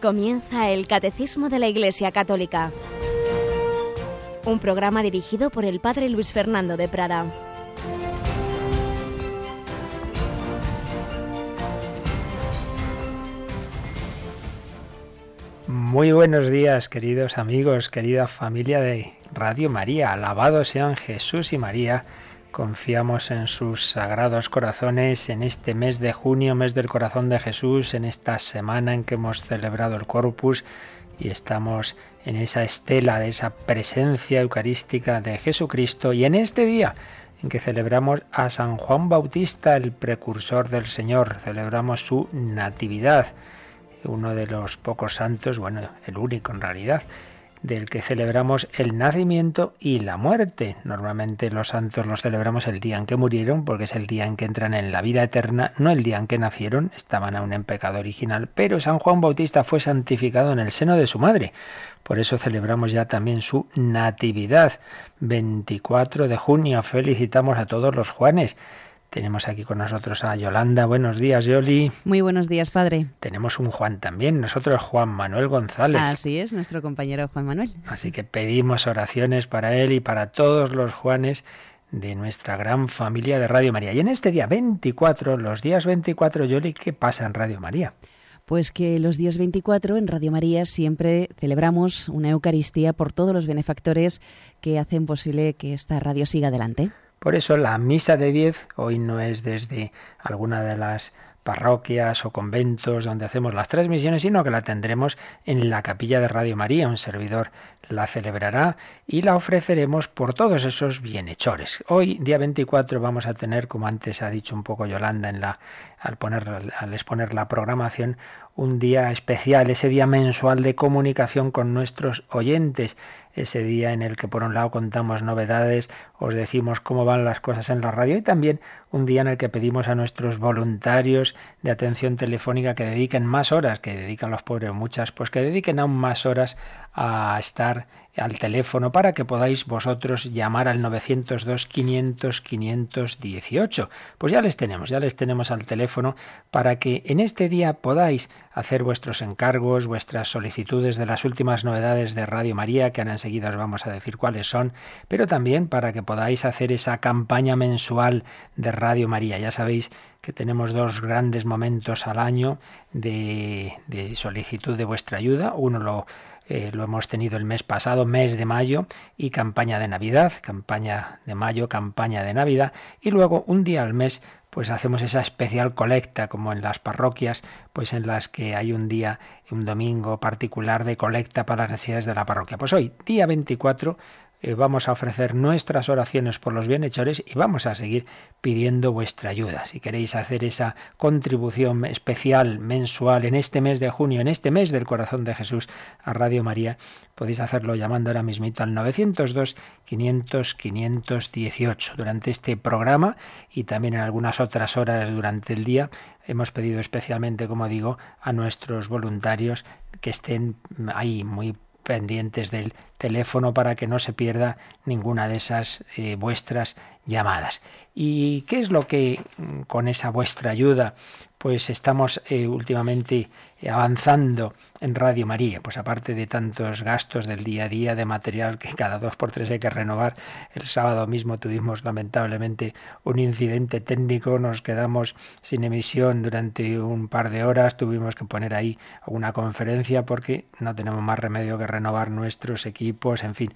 Comienza el Catecismo de la Iglesia Católica, un programa dirigido por el Padre Luis Fernando de Prada. Muy buenos días, queridos amigos, querida familia de Radio María. Alabados sean Jesús y María. Confiamos en sus sagrados corazones en este mes de junio, mes del corazón de Jesús, en esta semana en que hemos celebrado el Corpus y estamos en esa estela de esa presencia eucarística de Jesucristo y en este día en que celebramos a San Juan Bautista, el precursor del Señor, celebramos su natividad, uno de los pocos santos, bueno, el único en realidad, del que celebramos el nacimiento y la muerte. Normalmente los santos los celebramos el día en que murieron, porque es el día en que entran en la vida eterna, no el día en que nacieron, estaban aún en pecado original, pero San Juan Bautista fue santificado en el seno de su madre. Por eso celebramos ya también su natividad. 24 de junio felicitamos a todos los Juanes. Tenemos aquí con nosotros a Yolanda. Buenos días, Yoli. Muy buenos días, padre. Tenemos un Juan también, nosotros Juan Manuel González. Así es, nuestro compañero Juan Manuel. Así que pedimos oraciones para él y para todos los Juanes de nuestra gran familia de Radio María. Y en este día 24, los días 24, Yoli, ¿qué pasa en Radio María? Pues que los días 24 en Radio María siempre celebramos una Eucaristía por todos los benefactores que hacen posible que esta radio siga adelante. Por eso la misa de 10 hoy no es desde alguna de las parroquias o conventos donde hacemos las transmisiones, sino que la tendremos en la capilla de Radio María. Un servidor la celebrará y la ofreceremos por todos esos bienhechores. Hoy, día 24, vamos a tener, como antes ha dicho un poco Yolanda en la, al, poner, al exponer la programación, un día especial, ese día mensual de comunicación con nuestros oyentes ese día en el que por un lado contamos novedades, os decimos cómo van las cosas en la radio y también un día en el que pedimos a nuestros voluntarios de atención telefónica que dediquen más horas, que dedican los pobres muchas, pues que dediquen aún más horas a estar al teléfono para que podáis vosotros llamar al 902 500 518. Pues ya les tenemos, ya les tenemos al teléfono para que en este día podáis hacer vuestros encargos, vuestras solicitudes de las últimas novedades de Radio María, que ahora enseguida os vamos a decir cuáles son, pero también para que podáis hacer esa campaña mensual de Radio María. Ya sabéis que tenemos dos grandes momentos al año de, de solicitud de vuestra ayuda. Uno lo eh, lo hemos tenido el mes pasado, mes de mayo, y campaña de Navidad, campaña de mayo, campaña de Navidad, y luego un día al mes pues hacemos esa especial colecta como en las parroquias, pues en las que hay un día, un domingo particular de colecta para las necesidades de la parroquia. Pues hoy, día 24, eh, vamos a ofrecer nuestras oraciones por los bienhechores y vamos a seguir pidiendo vuestra ayuda. Si queréis hacer esa contribución especial mensual en este mes de junio, en este mes del corazón de Jesús a Radio María, podéis hacerlo llamando ahora mismito al 902 500 518. Durante este programa y también en algunas otras horas durante el día hemos pedido especialmente, como digo, a nuestros voluntarios que estén ahí muy pendientes del teléfono para que no se pierda ninguna de esas eh, vuestras llamadas. ¿Y qué es lo que mm, con esa vuestra ayuda pues estamos eh, últimamente avanzando en Radio María? Pues aparte de tantos gastos del día a día de material que cada dos por tres hay que renovar, el sábado mismo tuvimos lamentablemente un incidente técnico, nos quedamos sin emisión durante un par de horas, tuvimos que poner ahí una conferencia porque no tenemos más remedio que renovar nuestros equipos, en fin,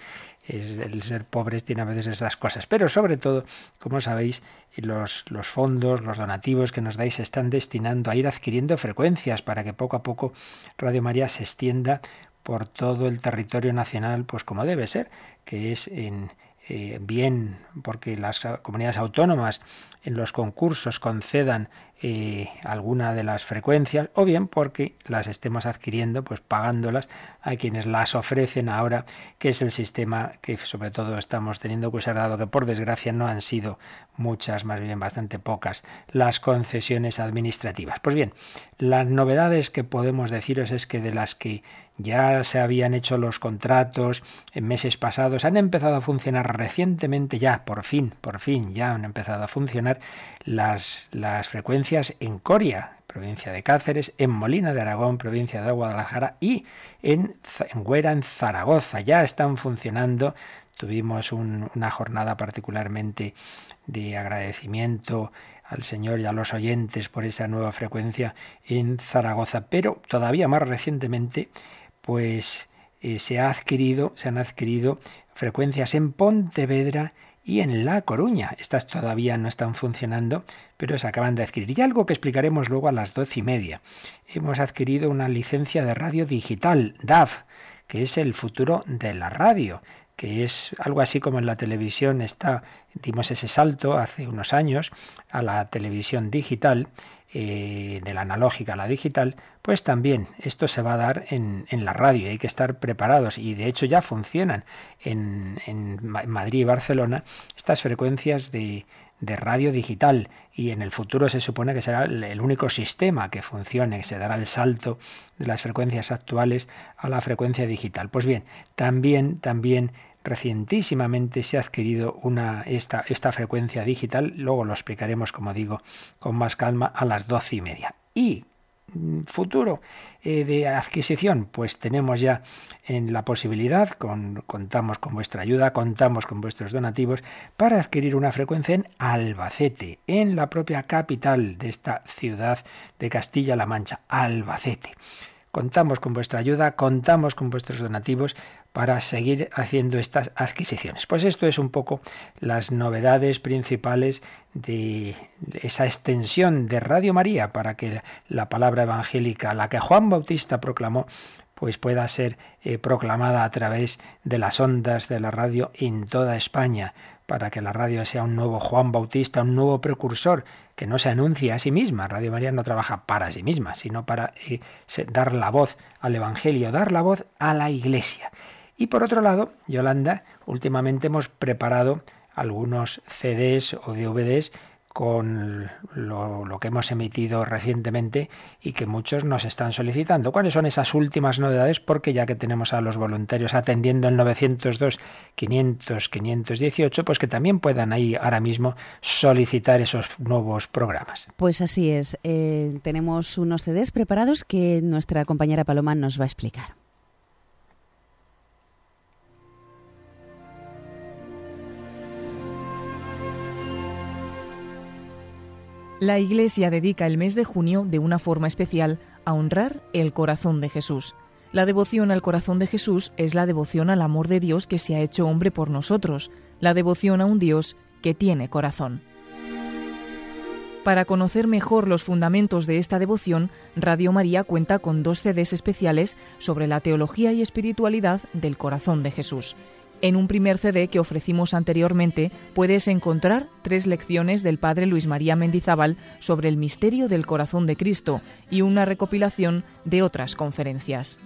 el ser pobres tiene a veces esas cosas. Pero sobre todo, como sabéis, los, los fondos, los donativos que nos dais se están destinando a ir adquiriendo frecuencias para que poco a poco Radio María se extienda por todo el territorio nacional, pues como debe ser, que es en, eh, bien porque las comunidades autónomas en los concursos concedan eh, alguna de las frecuencias o bien porque las estemos adquiriendo, pues pagándolas a quienes las ofrecen ahora, que es el sistema que sobre todo estamos teniendo que usar, dado que por desgracia no han sido muchas, más bien bastante pocas, las concesiones administrativas. Pues bien, las novedades que podemos deciros es que de las que ya se habían hecho los contratos en meses pasados, han empezado a funcionar recientemente ya, por fin, por fin, ya han empezado a funcionar las, las frecuencias en Coria. provincia de Cáceres, en Molina de Aragón, provincia de Guadalajara y en, en Güera, en Zaragoza. Ya están funcionando. Tuvimos una jornada particularmente de agradecimiento al Señor y a los oyentes por esa nueva frecuencia en Zaragoza, pero todavía más recientemente, pues eh, se ha adquirido, se han adquirido frecuencias en Pontevedra y en La Coruña. Estas todavía no están funcionando, pero se acaban de adquirir. Y algo que explicaremos luego a las doce y media. Hemos adquirido una licencia de radio digital, DAF, que es el futuro de la radio que es algo así como en la televisión está, dimos ese salto hace unos años a la televisión digital, eh, de la analógica a la digital, pues también esto se va a dar en, en, la radio, hay que estar preparados y de hecho ya funcionan en, en Madrid y Barcelona estas frecuencias de, de radio digital y en el futuro se supone que será el único sistema que funcione, que se dará el salto de las frecuencias actuales a la frecuencia digital. Pues bien, también, también recientísimamente se ha adquirido una, esta, frecuencia digital, luego lo explicaremos, como digo, con más calma a las doce y media. Y mm, futuro eh, de adquisición, pues tenemos ya en la posibilidad, con, contamos con vuestra ayuda, contamos con vuestros donativos, para adquirir una frecuencia en Albacete, en la propia capital de esta ciudad de Castilla-La Mancha, Albacete. Contamos con vuestra ayuda, contamos con vuestros donativos para seguir haciendo estas adquisiciones. Pues esto es un poco las novedades principales de esa extensión de Radio María para que la palabra evangélica, la que Juan Bautista proclamó, pues pueda ser eh, proclamada a través de las ondas de la radio en toda España, para que la radio sea un nuevo Juan Bautista, un nuevo precursor, que no se anuncie a sí misma. Radio María no trabaja para sí misma, sino para eh, dar la voz al Evangelio, dar la voz a la Iglesia. Y por otro lado, Yolanda, últimamente hemos preparado algunos CDs o DVDs con lo, que hemos emitido recientemente y que muchos nos están solicitando. ¿Cuáles son esas últimas novedades? Porque ya que tenemos a los voluntarios atendiendo el 902 500 518, pues que también puedan ahí ahora mismo solicitar esos nuevos programas. Pues así es. Eh, tenemos unos CDs preparados que nuestra compañera Paloma nos va a explicar. La Iglesia dedica el mes de junio de una forma especial a honrar el corazón de Jesús. La devoción al corazón de Jesús es la devoción al amor de Dios que se ha hecho hombre por nosotros, la devoción a un Dios que tiene corazón. Para conocer mejor los fundamentos de esta devoción, Radio María cuenta con dos CDs especiales sobre la teología y espiritualidad del corazón de Jesús. En un primer CD que ofrecimos anteriormente puedes encontrar tres lecciones del padre Luis María Mendizábal sobre el misterio del corazón de Cristo y una recopilación de otras conferencias.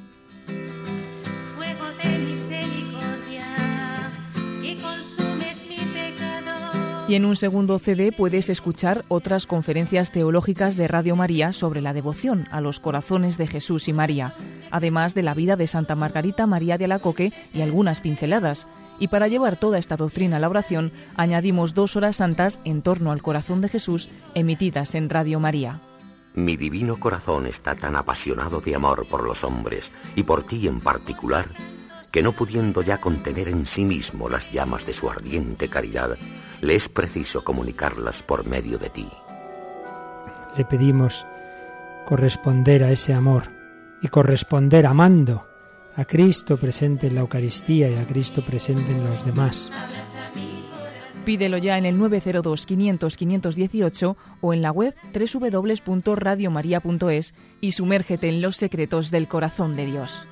Y en un segundo CD puedes escuchar otras conferencias teológicas de Radio María sobre la devoción a los corazones de Jesús y María, además de la vida de Santa Margarita María de Alacoque y algunas pinceladas. Y para llevar toda esta doctrina a la oración, añadimos dos horas santas en torno al corazón de Jesús, emitidas en Radio María. Mi divino corazón está tan apasionado de amor por los hombres y por ti en particular, que no pudiendo ya contener en sí mismo las llamas de su ardiente caridad, le es preciso comunicarlas por medio de ti. Le pedimos corresponder a ese amor y corresponder amando a Cristo presente en la Eucaristía y a Cristo presente en los demás. Pídelo ya en el 902 500 518 o en la web www.radiomaria.es y sumérgete en los secretos del corazón de Dios.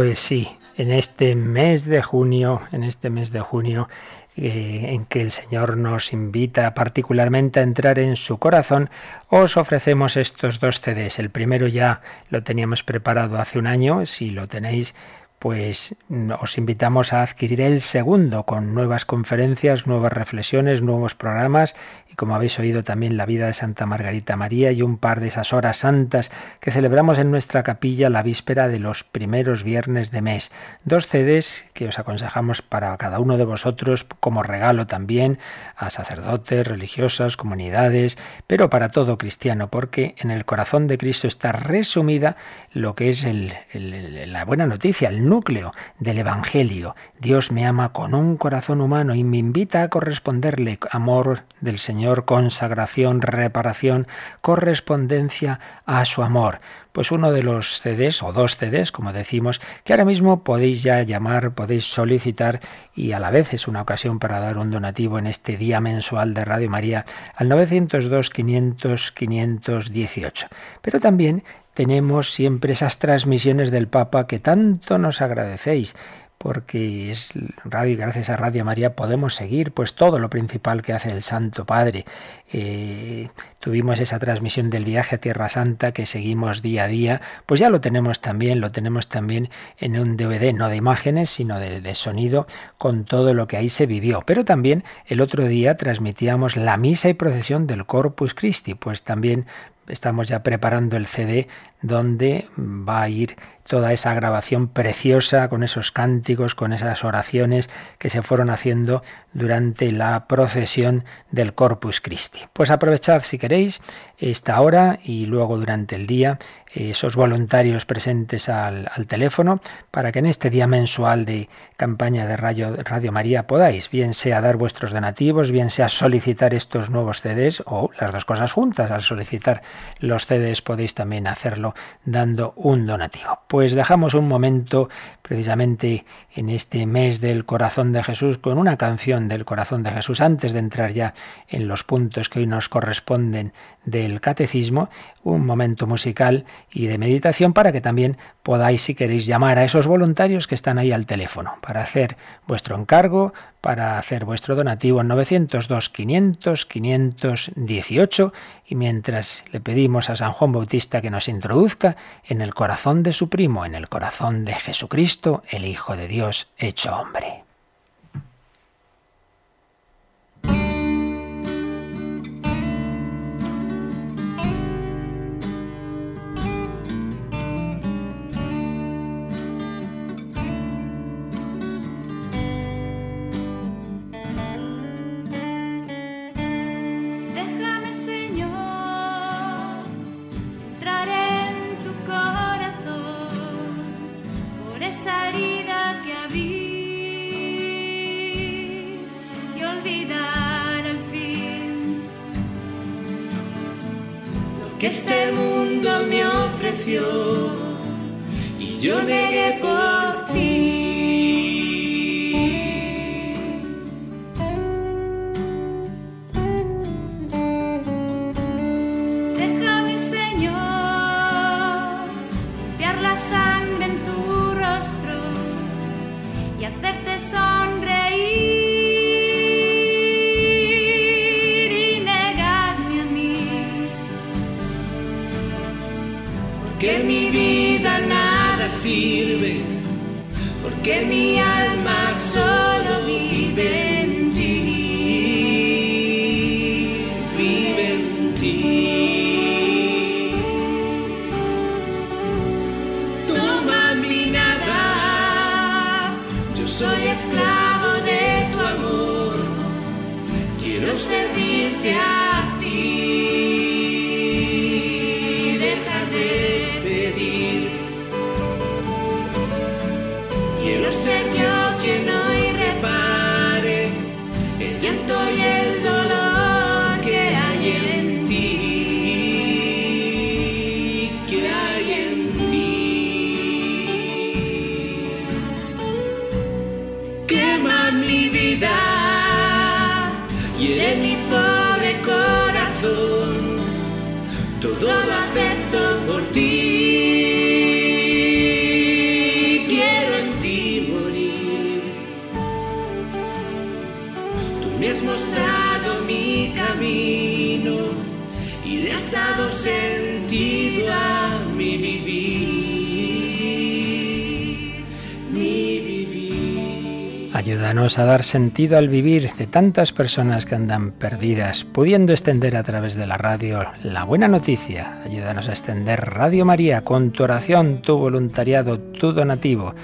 Pues sí, en este mes de junio, en este mes de junio, eh, en que el Señor nos invita particularmente a entrar en su corazón, os ofrecemos estos dos CDs. El primero ya lo teníamos preparado hace un año, si lo tenéis pues os invitamos a adquirir el segundo con nuevas conferencias, nuevas reflexiones, nuevos programas y como habéis oído también la vida de Santa Margarita María y un par de esas horas santas que celebramos en nuestra capilla la víspera de los primeros viernes de mes. Dos CDs que os aconsejamos para cada uno de vosotros como regalo también a sacerdotes, religiosas, comunidades, pero para todo cristiano, porque en el corazón de Cristo está resumida lo que es la buena noticia, el núcleo del Evangelio. Dios me ama con un corazón humano y me invita a corresponderle amor del Señor, consagración, reparación, correspondencia a su amor. Pues uno de los CDs, o dos CDs, como decimos, que ahora mismo podéis ya llamar, podéis solicitar y a la vez es una ocasión para dar un donativo en este día mensual de Radio María al 902 500 518. Pero también tenemos siempre esas transmisiones del Papa que tanto nos agradecéis porque es radio gracias a Radio María podemos seguir pues todo lo principal que hace el Santo Padre. Eh, tuvimos esa transmisión del viaje a Tierra Santa que seguimos día a día, pues ya lo tenemos también, lo tenemos también en un DVD, no de imágenes, sino de, de sonido, con todo lo que ahí se vivió. Pero también el otro día transmitíamos la misa y procesión del Corpus Christi, pues también estamos ya preparando el CD donde va a ir toda esa grabación preciosa con esos cánticos, con esas oraciones que se fueron haciendo durante la procesión del Corpus Christi. Pues aprovechad si queréis esta hora y luego durante el día esos voluntarios presentes al, teléfono para que en este día mensual de campaña de Radio, Radio María podáis, bien sea dar vuestros donativos, bien sea solicitar estos nuevos CDs o las dos cosas juntas. Al solicitar los CDs podéis también hacerlo dando un donativo. Pues dejamos un momento precisamente en este mes del corazón de Jesús con una canción del corazón de Jesús antes de entrar ya en los puntos que hoy nos corresponden del catecismo, un momento musical y de meditación para que también podáis, si queréis, llamar a esos voluntarios que están ahí al teléfono para hacer vuestro encargo, para hacer vuestro donativo en 902 500 518 y mientras le pedimos a San Juan Bautista que nos introduzca en el corazón de su primo, en el corazón de Jesucristo, el Hijo de Dios hecho hombre. Y yo negué sentido Ayúdanos a dar sentido al vivir de tantas personas que andan perdidas, pudiendo extender a través de la radio la buena noticia. Ayúdanos a extender Radio María con tu oración, tu voluntariado, tu donativo.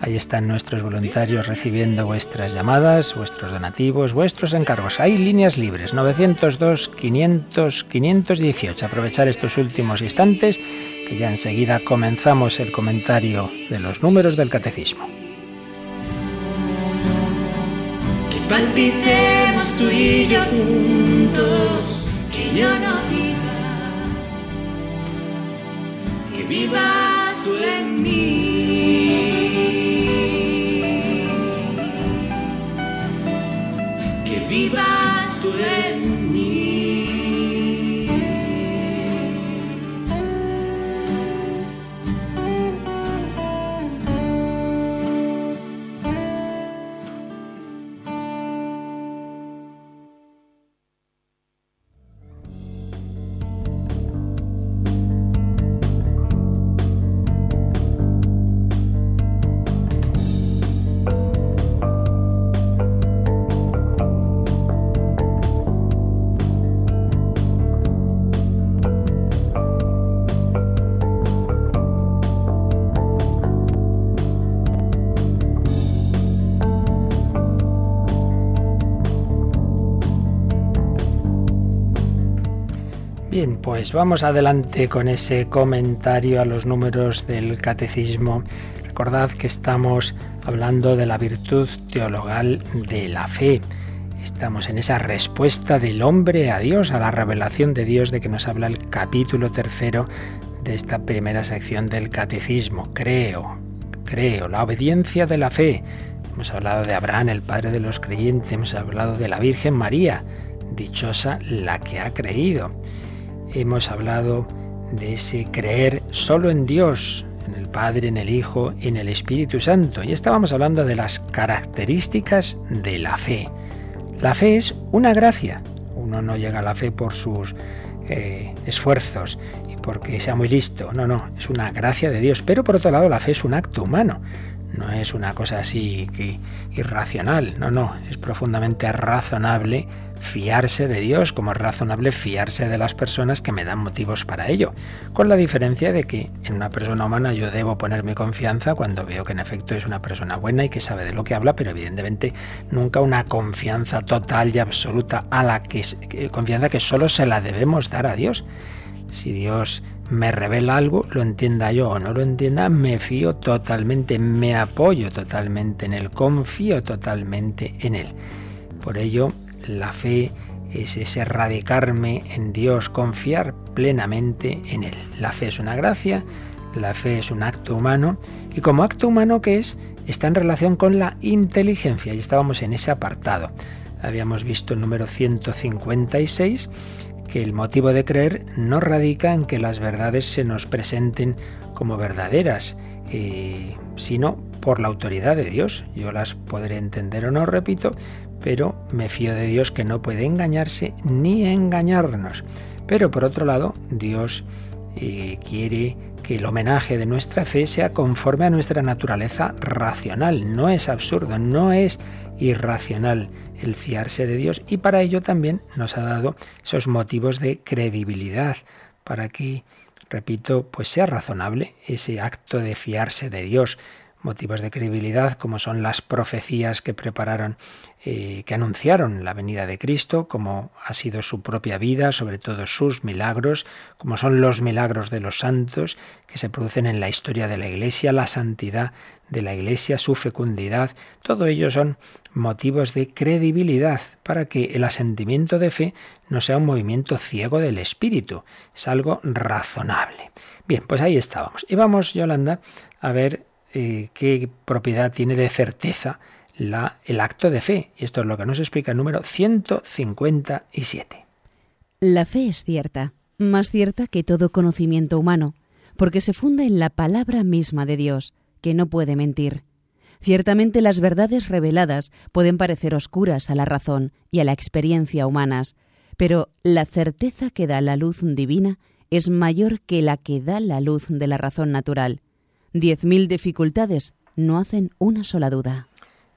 Ahí están nuestros voluntarios recibiendo vuestras llamadas, vuestros donativos, vuestros encargos. Hay líneas libres, 902 500 518. Aprovechar estos últimos instantes que ya enseguida comenzamos el comentario de los números del catecismo. Palpitemos tú y yo juntos, que yo no viva, que vivas tú en mí. Que vivas tú en mí. Pues vamos adelante con ese comentario a los números del catecismo. Recordad que estamos hablando de la virtud teologal de la fe. Estamos en esa respuesta del hombre a Dios, a la revelación de Dios de que nos habla el capítulo tercero de esta primera sección del catecismo. Creo, creo, la obediencia de la fe. Hemos hablado de Abraham, el padre de los creyentes, hemos hablado de la Virgen María, dichosa la que ha creído. Hemos hablado de ese creer solo en Dios, en el Padre, en el Hijo, en el Espíritu Santo. Y estábamos hablando de las características de la fe. La fe es una gracia. Uno no llega a la fe por sus eh, esfuerzos y porque sea muy listo. No, no, es una gracia de Dios. Pero por otro lado, la fe es un acto humano. No es una cosa así que irracional. No, no, es profundamente razonable fiarse de Dios, como es razonable fiarse de las personas que me dan motivos para ello, con la diferencia de que en una persona humana yo debo poner mi confianza cuando veo que en efecto es una persona buena y que sabe de lo que habla, pero evidentemente nunca una confianza total y absoluta a la que confianza que solo se la debemos dar a Dios. Si Dios me revela algo, lo entienda yo o no lo entienda, me fío totalmente, me apoyo totalmente en él, confío totalmente en él. Por ello, la fe es ese radicarme en Dios, confiar plenamente en Él. La fe es una gracia, la fe es un acto humano y como acto humano que es, está en relación con la inteligencia y estábamos en ese apartado. Habíamos visto el número 156 que el motivo de creer no radica en que las verdades se nos presenten como verdaderas, eh, sino por la autoridad de Dios. Yo las podré entender o no, repito, pero me fío de Dios que no puede engañarse ni engañarnos. Pero por otro lado, Dios eh, quiere que el homenaje de nuestra fe sea conforme a nuestra naturaleza racional. No es absurdo, no es irracional el fiarse de Dios y para ello también nos ha dado esos motivos de credibilidad para que, repito, pues sea razonable ese acto de fiarse de Dios motivos de credibilidad como son las profecías que prepararon eh, que anunciaron la venida de Cristo, como ha sido su propia vida, sobre todo sus milagros, como son los milagros de los santos que se producen en la historia de la Iglesia, la santidad de la Iglesia, su fecundidad, todo ello son motivos de credibilidad para que el asentimiento de fe no sea un movimiento ciego del espíritu, es algo razonable. Bien, pues ahí estábamos. Y vamos, Yolanda, a ver eh, qué propiedad tiene de certeza la, el acto de fe. Y esto es lo que nos explica el número 157. La fe es cierta, más cierta que todo conocimiento humano, porque se funda en la palabra misma de Dios, que no puede mentir. Ciertamente las verdades reveladas pueden parecer oscuras a la razón y a la experiencia humanas, pero la certeza que da la luz divina es mayor que la que da la luz de la razón natural. Diez mil dificultades no hacen una sola duda.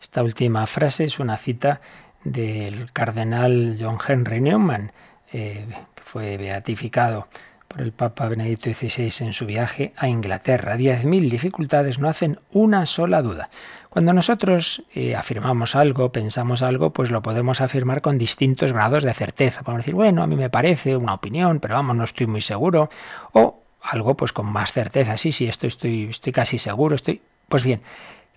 Esta última frase es una cita del cardenal John Henry Newman, eh, que fue beatificado por el Papa Benedicto XVI en su viaje a Inglaterra. Diez mil dificultades no hacen una sola duda. Cuando nosotros eh, afirmamos algo, pensamos algo, pues lo podemos afirmar con distintos grados de certeza. Podemos decir, bueno, a mí me parece una opinión, pero vamos, no estoy muy seguro. O algo pues con más certeza, sí, sí, esto estoy, estoy casi seguro, estoy... Pues bien,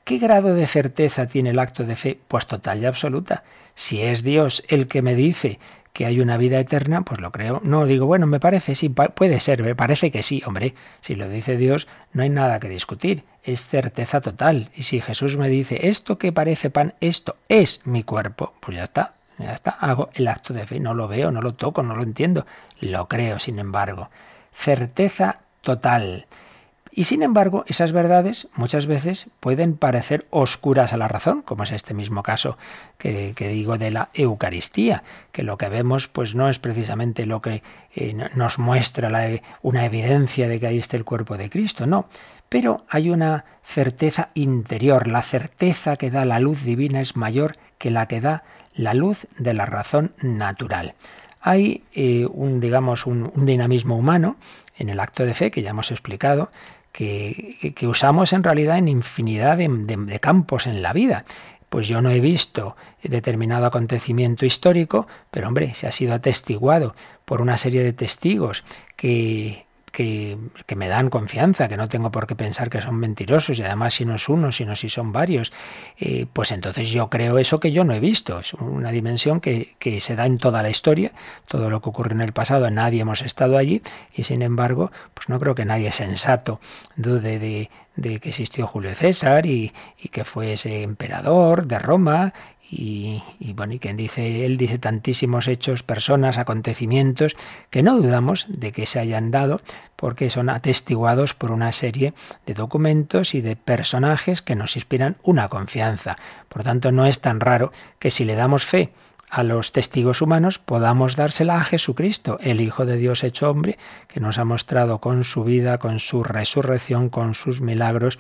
¿qué grado de certeza tiene el acto de fe? Pues total y absoluta. Si es Dios el que me dice que hay una vida eterna, pues lo creo. No digo, bueno, me parece, sí, puede ser, me parece que sí. Hombre, si lo dice Dios, no hay nada que discutir. Es certeza total. Y si Jesús me dice, esto que parece pan, esto es mi cuerpo, pues ya está, ya está. Hago el acto de fe. No lo veo, no lo toco, no lo entiendo. Lo creo, sin embargo. Certeza total. Y sin embargo, esas verdades muchas veces pueden parecer oscuras a la razón, como es este mismo caso que, digo de la Eucaristía, que lo que vemos pues no es precisamente lo que eh, nos muestra una evidencia de que ahí está el cuerpo de Cristo, no. Pero hay una certeza interior, la certeza que da la luz divina es mayor que la que da la luz de la razón natural. Hay eh, un, digamos, un dinamismo humano en el acto de fe que ya hemos explicado, que, usamos en realidad en infinidad de, campos en la vida. Pues yo no he visto determinado acontecimiento histórico, pero hombre, se ha sido atestiguado por una serie de testigos que, que, me dan confianza, que no tengo por qué pensar que son mentirosos y además si no es uno, sino si son varios, eh, pues entonces yo creo eso que yo no he visto. Es una dimensión que, que, se da en toda la historia, todo lo que ocurre en el pasado, nadie hemos estado allí y sin embargo, pues no creo que nadie sensato dude de, de que existió Julio César y, y, que fue ese emperador de Roma y, bueno, y quien dice, él dice tantísimos hechos, personas, acontecimientos, que no dudamos de que se hayan dado porque son atestiguados por una serie de documentos y de personajes que nos inspiran una confianza. Por tanto, no es tan raro que si le damos fe a los testigos humanos podamos dársela a Jesucristo, el Hijo de Dios hecho hombre, que nos ha mostrado con su vida, con su resurrección, con sus milagros,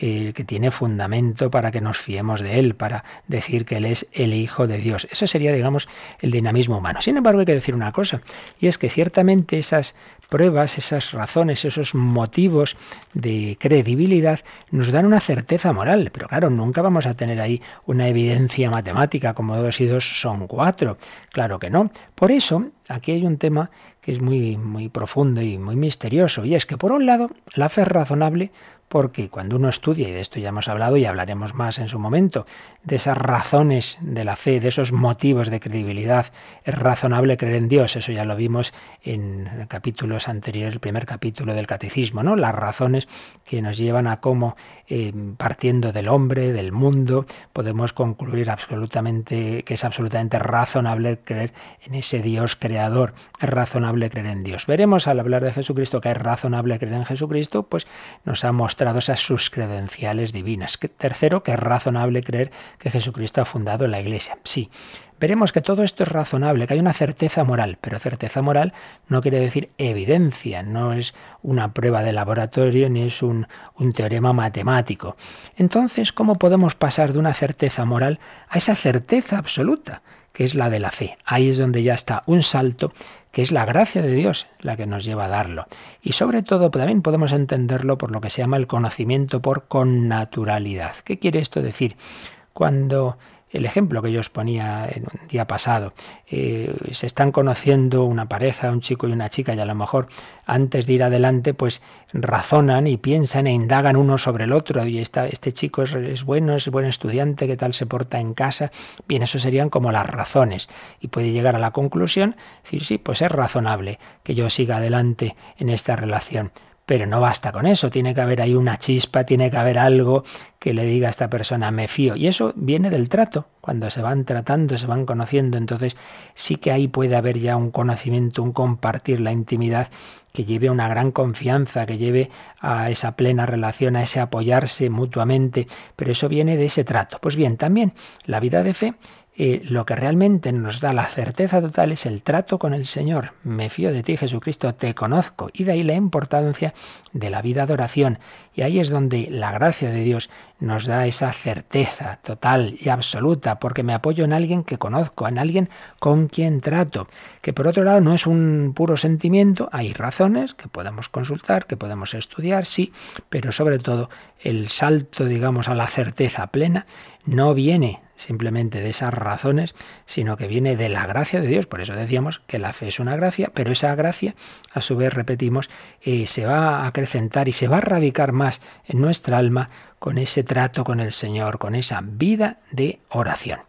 eh, que tiene fundamento para que nos fiemos de Él, para decir que Él es el Hijo de Dios. Eso sería, digamos, el dinamismo humano. Sin embargo, hay que decir una cosa, y es que ciertamente esas pruebas, esas razones, esos motivos de credibilidad nos dan una certeza moral, pero claro, nunca vamos a tener ahí una evidencia matemática como dos y dos son cuatro. Claro que no. Por eso, aquí hay un tema que es muy, muy profundo y muy misterioso, y es que por un lado, la fe razonable porque cuando uno estudia, y de esto ya hemos hablado y hablaremos más en su momento, de esas razones de la fe, de esos motivos de credibilidad, es razonable creer en Dios, eso ya lo vimos en capítulos anteriores, el primer capítulo del catecismo, ¿no? Las razones que nos llevan a cómo, eh, partiendo del hombre, del mundo, podemos concluir absolutamente que es absolutamente razonable creer en ese Dios creador, es razonable creer en Dios. Veremos al hablar de Jesucristo que es razonable creer en Jesucristo, pues nos ha mostrado esas sus credenciales divinas. Tercero, que es razonable creer que Jesucristo ha fundado la Iglesia. Sí, veremos que todo esto es razonable, que hay una certeza moral, pero certeza moral no quiere decir evidencia, no es una prueba de laboratorio ni es un, teorema matemático. Entonces, ¿cómo podemos pasar de una certeza moral a esa certeza absoluta, que es la de la fe? Ahí es donde ya está un salto que es la gracia de Dios la que nos lleva a darlo. Y sobre todo también podemos entenderlo por lo que se llama el conocimiento por connaturalidad. ¿Qué quiere esto decir? Cuando el ejemplo que yo os ponía en un día pasado. Eh, se están conociendo una pareja, un chico y una chica, y a lo mejor antes de ir adelante, pues razonan y piensan e indagan uno sobre el otro. Y este chico es, es, bueno, es buen estudiante, qué tal se porta en casa. Bien, eso serían como las razones. Y puede llegar a la conclusión, decir, sí, pues es razonable que yo siga adelante en esta relación. Pero no basta con eso, tiene que haber ahí una chispa, tiene que haber algo que le diga a esta persona, me fío. Y eso viene del trato, cuando se van tratando, se van conociendo, entonces sí que ahí puede haber ya un conocimiento, un compartir la intimidad que lleve a una gran confianza, que lleve a esa plena relación, a ese apoyarse mutuamente, pero eso viene de ese trato. Pues bien, también la vida de fe eh, lo que realmente nos da la certeza total es el trato con el Señor. Me fío de ti, Jesucristo, te conozco. Y de ahí la importancia de la vida de oración. Y ahí es donde la gracia de Dios nos da esa certeza total y absoluta, porque me apoyo en alguien que conozco, en alguien con quien trato, que por otro lado no es un puro sentimiento, hay razones que podemos consultar, que podemos estudiar, sí, pero sobre todo el salto, digamos, a la certeza plena no viene simplemente de esas razones, sino que viene de la gracia de Dios. Por eso decíamos que la fe es una gracia, pero esa gracia, a su vez, repetimos, eh, se va a acrecentar y se va a radicar más en nuestra alma con ese trato con el Señor, con esa vida de oración.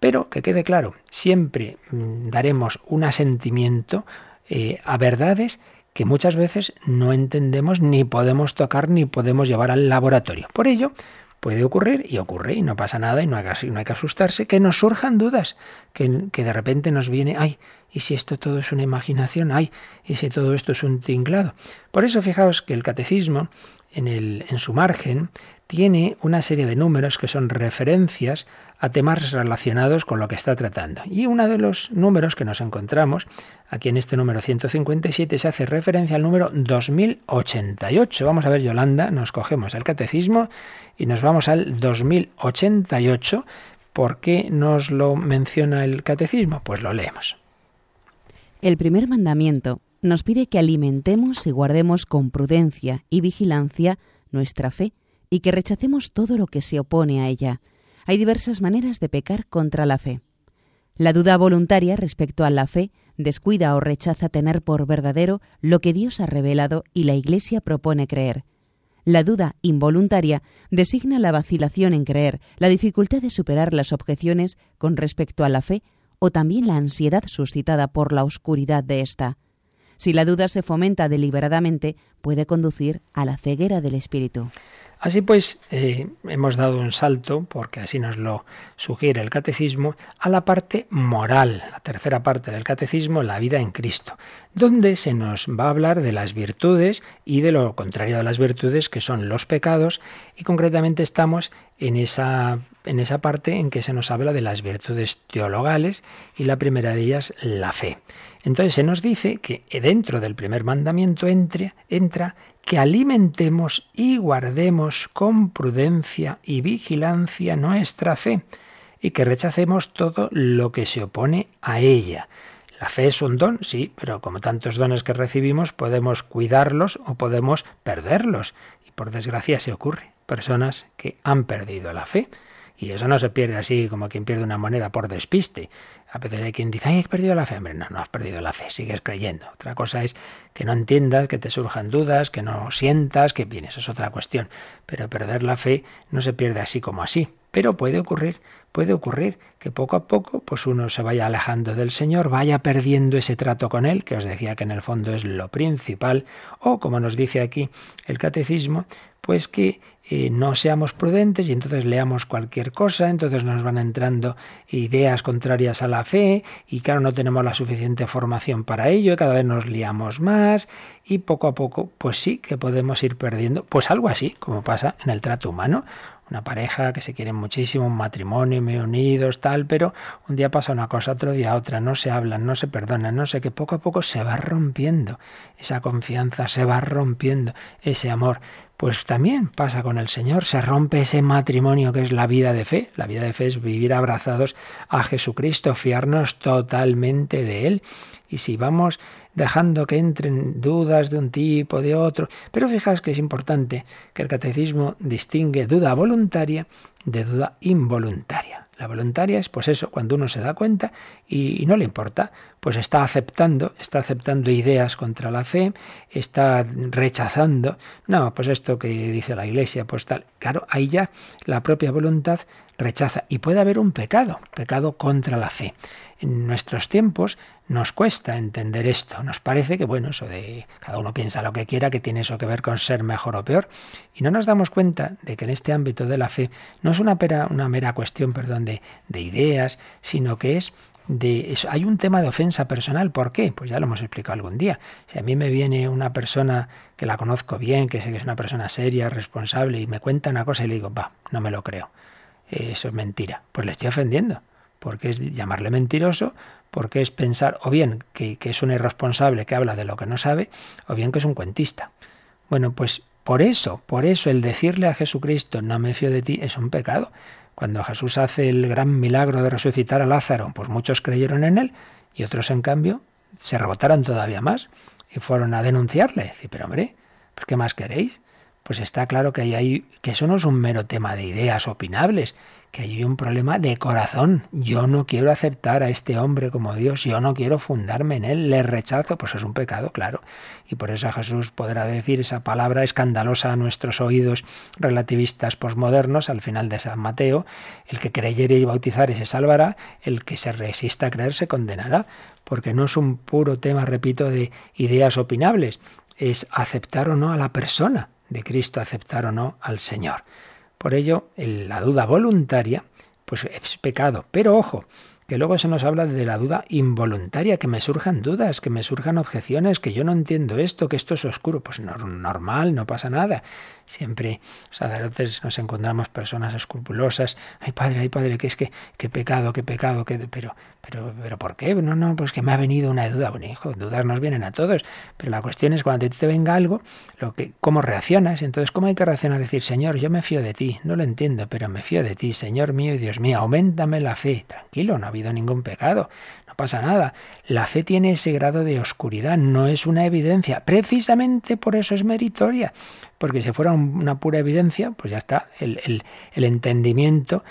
Pero que quede claro, siempre mm, daremos un asentimiento eh, a verdades que muchas veces no entendemos ni podemos tocar ni podemos llevar al laboratorio. Por ello, puede ocurrir, y ocurre, y no pasa nada, y no hay, no hay que asustarse, que nos surjan dudas, que, que, de repente nos viene, ay, ¿y si esto todo es una imaginación? Ay, ¿y si todo esto es un tinglado? Por eso fijaos que el catecismo, en, el, en su margen, tiene una serie de números que son referencias a temas relacionados con lo que está tratando. Y uno de los números que nos encontramos, aquí en este número 157, se hace referencia al número 2088. Vamos a ver, Yolanda, nos cogemos el catecismo y nos vamos al 2088. ¿Por qué nos lo menciona el catecismo? Pues lo leemos. El primer mandamiento nos pide que alimentemos y guardemos con prudencia y vigilancia nuestra fe y que rechacemos todo lo que se opone a ella. Hay diversas maneras de pecar contra la fe. La duda voluntaria respecto a la fe descuida o rechaza tener por verdadero lo que Dios ha revelado y la Iglesia propone creer. La duda involuntaria designa la vacilación en creer, la dificultad de superar las objeciones con respecto a la fe o también la ansiedad suscitada por la oscuridad de ésta. Si la duda se fomenta deliberadamente, puede conducir a la ceguera del espíritu. Así pues, eh, hemos dado un salto, porque así nos lo sugiere el catecismo, a la parte moral, la tercera parte del catecismo, la vida en Cristo, donde se nos va a hablar de las virtudes y de lo contrario de las virtudes, que son los pecados, y concretamente estamos en esa, en esa parte en que se nos habla de las virtudes teologales, y la primera de ellas, la fe. Entonces se nos dice que dentro del primer mandamiento entre, entra que alimentemos y guardemos con prudencia y vigilancia nuestra fe y que rechacemos todo lo que se opone a ella. La fe es un don, sí, pero como tantos dones que recibimos podemos cuidarlos o podemos perderlos. Y por desgracia se ocurre. Personas que han perdido la fe. Y eso no se pierde así como quien pierde una moneda por despiste. A veces hay quien dice, ay, he perdido la fe. Hombre, no, no has perdido la fe, sigues creyendo. Otra cosa es que no entiendas, que te surjan dudas, que no sientas, que bien, eso es otra cuestión. Pero perder la fe no se pierde así como así. Pero puede ocurrir, puede ocurrir que poco a poco pues uno se vaya alejando del Señor, vaya perdiendo ese trato con Él, que os decía que en el fondo es lo principal, o como nos dice aquí el catecismo, pues que eh, no seamos prudentes y entonces leamos cualquier cosa, entonces nos van entrando ideas contrarias a la fe y claro, no tenemos la suficiente formación para ello, y cada vez nos liamos más y poco a poco, pues sí que podemos ir perdiendo, pues algo así como pasa en el trato humano una pareja que se quieren muchísimo, un matrimonio muy unidos, tal, pero un día pasa una cosa, otro día otra, no se hablan, no se perdonan, no sé, que poco a poco se va rompiendo esa confianza, se va rompiendo ese amor. Pues también pasa con el Señor, se rompe ese matrimonio que es la vida de fe. La vida de fe es vivir abrazados a Jesucristo, fiarnos totalmente de Él. Y si vamos dejando que entren dudas de un tipo, de otro. Pero fijaos que es importante que el catecismo distingue duda voluntaria de duda involuntaria. La voluntaria es pues eso, cuando uno se da cuenta y, no le importa, pues está aceptando, está aceptando ideas contra la fe, está rechazando, no, pues esto que dice la iglesia, pues tal. Claro, ahí ya la propia voluntad rechaza y puede haber un pecado, pecado contra la fe en nuestros tiempos nos cuesta entender esto. Nos parece que, bueno, eso de cada uno piensa lo que quiera, que tiene eso que ver con ser mejor o peor. Y no nos damos cuenta de que en este ámbito de la fe no es una, una mera cuestión, perdón, de, de ideas, sino que es de. Hay un tema de ofensa personal. ¿Por qué? Pues ya lo hemos explicado algún día. Si a mí me viene una persona que la conozco bien, que sé que es una persona seria, responsable, y me cuenta una cosa y le digo, va, no me lo creo. Eso es mentira. Pues le estoy ofendiendo porque es llamarle mentiroso, porque es pensar o bien que, es un irresponsable que habla de lo que no sabe, o bien que es un cuentista. Bueno, pues por eso, por eso el decirle a Jesucristo, no me fío de ti, es un pecado. Cuando Jesús hace el gran milagro de resucitar a Lázaro, pues muchos creyeron en él y otros, en cambio, se rebotaron todavía más y fueron a denunciarle. Dice, pero hombre, ¿por qué más queréis? Pues está claro que, que eso no es un mero tema de ideas opinables, que hay un problema de corazón. Yo no quiero aceptar a este hombre como Dios, yo no quiero fundarme en él, le rechazo, pues es un pecado, claro. Y por eso Jesús podrá decir esa palabra escandalosa a nuestros oídos relativistas posmodernos al final de San Mateo, el que creyere y bautizare se salvará, el que se resista a creer se condenará, porque no es un puro tema, repito, de ideas opinables, es aceptar o no a la persona de Cristo, aceptar o no al Señor. Por ello, la duda voluntaria, pues es pecado. Pero ojo, que luego se nos habla de la duda involuntaria, que me surjan dudas, que me surjan objeciones, que yo no entiendo esto, que esto es oscuro. Pues normal, no pasa nada. Siempre sacerdotes nos encontramos personas escrupulosas. Ay, padre, ay, padre, que es que, qué pecado, qué pecado, que, pero, pero, pero, ¿por qué? No, no, pues que me ha venido una duda. Bueno, hijo, dudas nos vienen a todos. Pero la cuestión es cuando te venga algo, lo que, cómo reaccionas. Entonces, ¿cómo hay que reaccionar? Decir, Señor, yo me fío de ti. No lo entiendo, pero me fío de ti. Señor mío y Dios mío, aumentame la fe. Tranquilo, no ha ningún pecado pasa nada. La fe tiene ese grado de oscuridad, no es una evidencia. Precisamente por eso es meritoria. Porque si fuera una pura evidencia, pues ya está, el, el entendimiento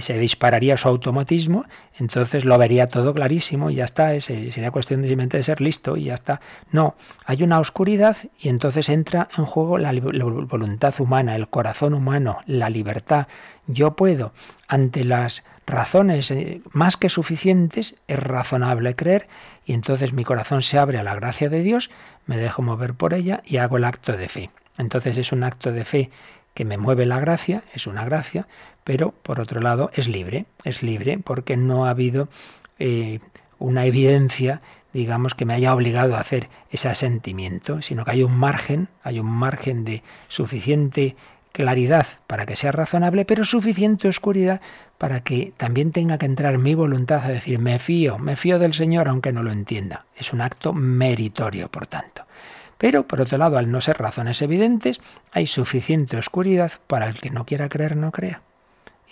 se dispararía su automatismo, entonces lo vería todo clarísimo y ya está, sería cuestión de simplemente de ser listo y ya está. No, hay una oscuridad y entonces entra en juego la, la voluntad humana, el corazón humano, la libertad. Yo puedo, ante las razones eh, más que suficientes, es razonable creer y entonces mi corazón se abre a la gracia de Dios, me dejo mover por ella y hago el acto de fe. Entonces es un acto de fe que me mueve la gracia, es una gracia, pero por otro lado es libre, es libre porque no ha habido eh, una evidencia, digamos, que me haya obligado a hacer ese asentimiento, sino que hay un margen, hay un margen de suficiente claridad para que sea razonable, pero suficiente oscuridad para que también tenga que entrar mi voluntad a decir, me fío, me fío del Señor aunque no lo entienda. Es un acto meritorio, por tanto. Pero, por otro lado, al no ser razones evidentes, hay suficiente oscuridad para el que no quiera creer, no crea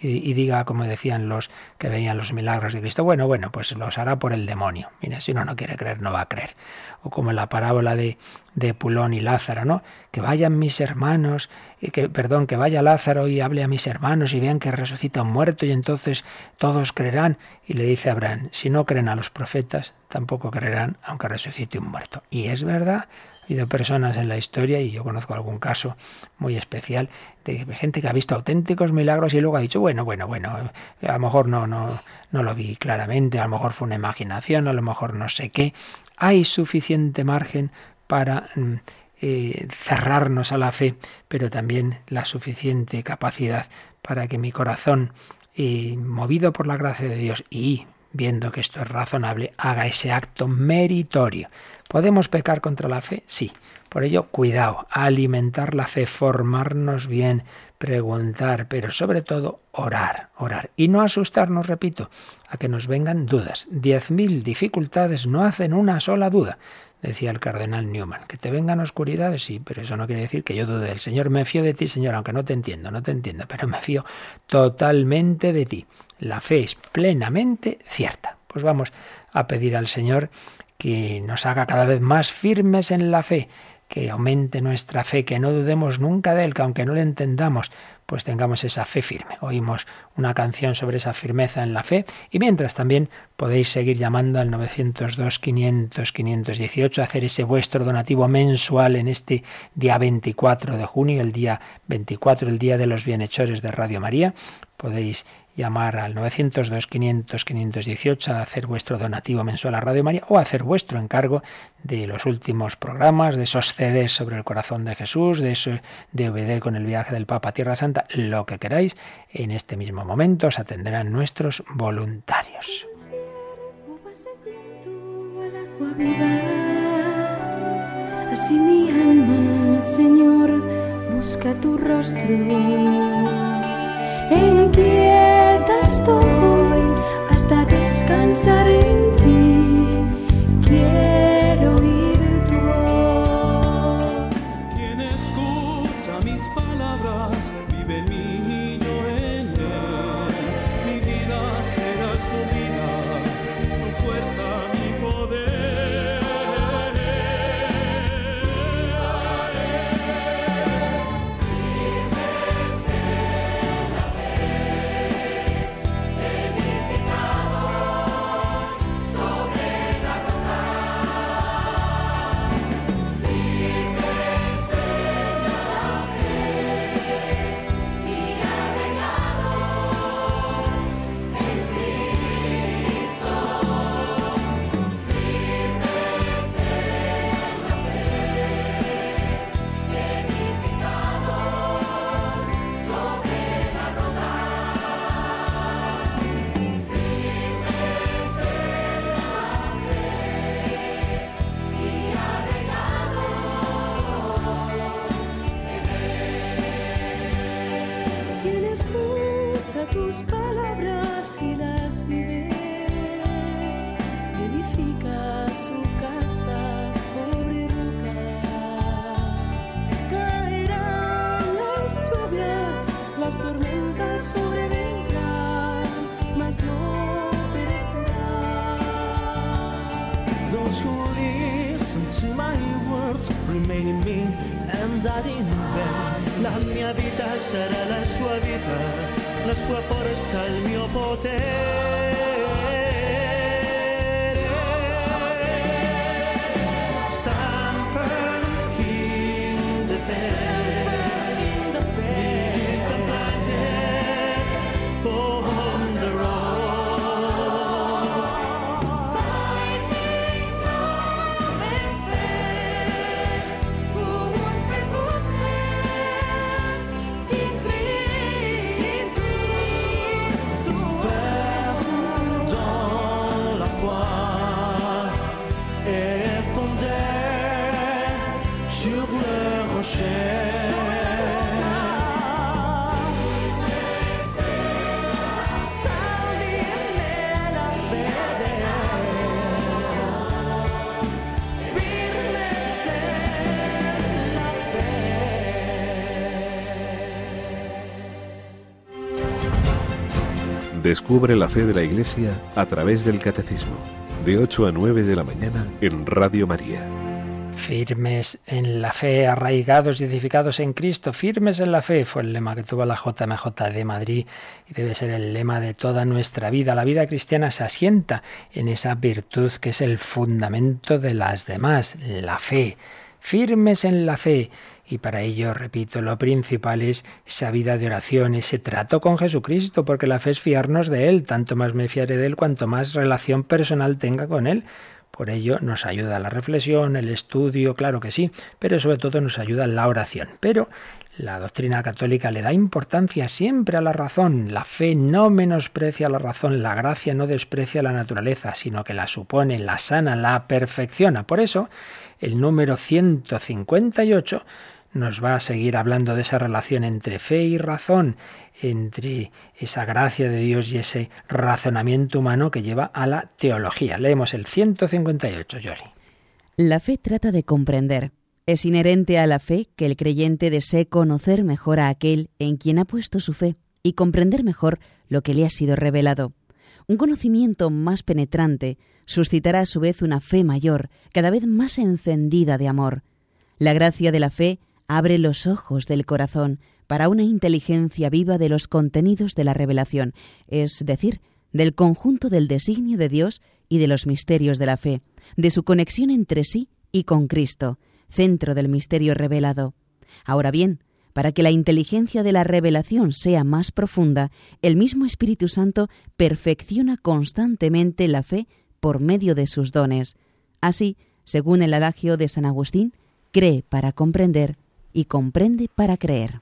y, diga, como decían los que veían los milagros de Cristo, bueno, bueno, pues los hará por el demonio. Mira, si uno no quiere creer, no va a creer. O como la parábola de, de Pulón y Lázaro, ¿no? Que vayan mis hermanos, y que, perdón, que vaya Lázaro y hable a mis hermanos y vean que resucita un muerto y entonces todos creerán. Y le dice Abraham, si no creen a los profetas, tampoco creerán aunque resucite un muerto. Y es verdad, ha habido personas en la historia, y yo conozco algún caso muy especial, de gente que ha visto auténticos milagros y luego ha dicho, bueno, bueno, bueno, a lo mejor no, no, no lo vi claramente, a lo mejor fue una imaginación, a lo mejor no sé qué. Hay suficiente margen para mm, eh, cerrarnos a la fe, pero también la suficiente capacidad para que mi corazón, eh, movido por la gracia de Dios y viendo que esto es razonable, haga ese acto meritorio. ¿Podemos pecar contra la fe? Sí. Por ello, cuidado, alimentar la fe, formarnos bien, preguntar, pero sobre todo orar, orar. Y no asustarnos, repito, a que nos vengan dudas. Diez mil dificultades no hacen una sola duda, decía el cardenal Newman. Que te vengan oscuridades, sí, pero eso no quiere decir que yo dude del Señor. Me fío de ti, Señor, aunque no te entiendo, no te entiendo, pero me fío totalmente de ti. La fe es plenamente cierta. Pues vamos a pedir al Señor que nos haga cada vez más firmes en la fe, que aumente nuestra fe, que no dudemos nunca de Él, que aunque no le entendamos, pues tengamos esa fe firme. Oímos una canción sobre esa firmeza en la fe y mientras también podéis seguir llamando al 902 500 518 hacer ese vuestro donativo mensual en este día 24 de junio, el día 24, el día de los bienhechores de Radio María. Podéis llamar al 902-500-518 a hacer vuestro donativo mensual a Radio María o hacer vuestro encargo de los últimos programas, de esos CDs sobre el corazón de Jesús, de ese DVD con el viaje del Papa a Tierra Santa, lo que queráis. En este mismo momento os atenderán nuestros voluntarios estoy, hasta descansar listen to my words Remain in me and I them. La mia vita sarà la sua vita La sua forza il mio potere Descubre la fe de la Iglesia a través del Catecismo, de 8 a 9 de la mañana en Radio María. Firmes en la fe, arraigados y edificados en Cristo, firmes en la fe, fue el lema que tuvo la JMJ de Madrid y debe ser el lema de toda nuestra vida. La vida cristiana se asienta en esa virtud que es el fundamento de las demás, la fe. Firmes en la fe. Y para ello, repito, lo principal es esa vida de oración, ese trato con Jesucristo, porque la fe es fiarnos de Él. Tanto más me fiaré de Él, cuanto más relación personal tenga con Él. Por ello nos ayuda la reflexión, el estudio, claro que sí, pero sobre todo nos ayuda la oración. Pero la doctrina católica le da importancia siempre a la razón. La fe no menosprecia la razón, la gracia no desprecia la naturaleza, sino que la supone, la sana, la perfecciona. Por eso, el número 158 nos va a seguir hablando de esa relación entre fe y razón, entre esa gracia de Dios y ese razonamiento humano que lleva a la teología. Leemos el 158, Yori. La fe trata de comprender. Es inherente a la fe que el creyente desee conocer mejor a aquel en quien ha puesto su fe y comprender mejor lo que le ha sido revelado. Un conocimiento más penetrante suscitará a su vez una fe mayor, cada vez más encendida de amor. La gracia de la fe abre los ojos del corazón para una inteligencia viva de los contenidos de la revelación, es decir, del conjunto del designio de Dios y de los misterios de la fe, de su conexión entre sí y con Cristo, centro del misterio revelado. Ahora bien, para que la inteligencia de la revelación sea más profunda, el mismo Espíritu Santo perfecciona constantemente la fe por medio de sus dones. Así, según el adagio de San Agustín, cree para comprender y comprende para creer.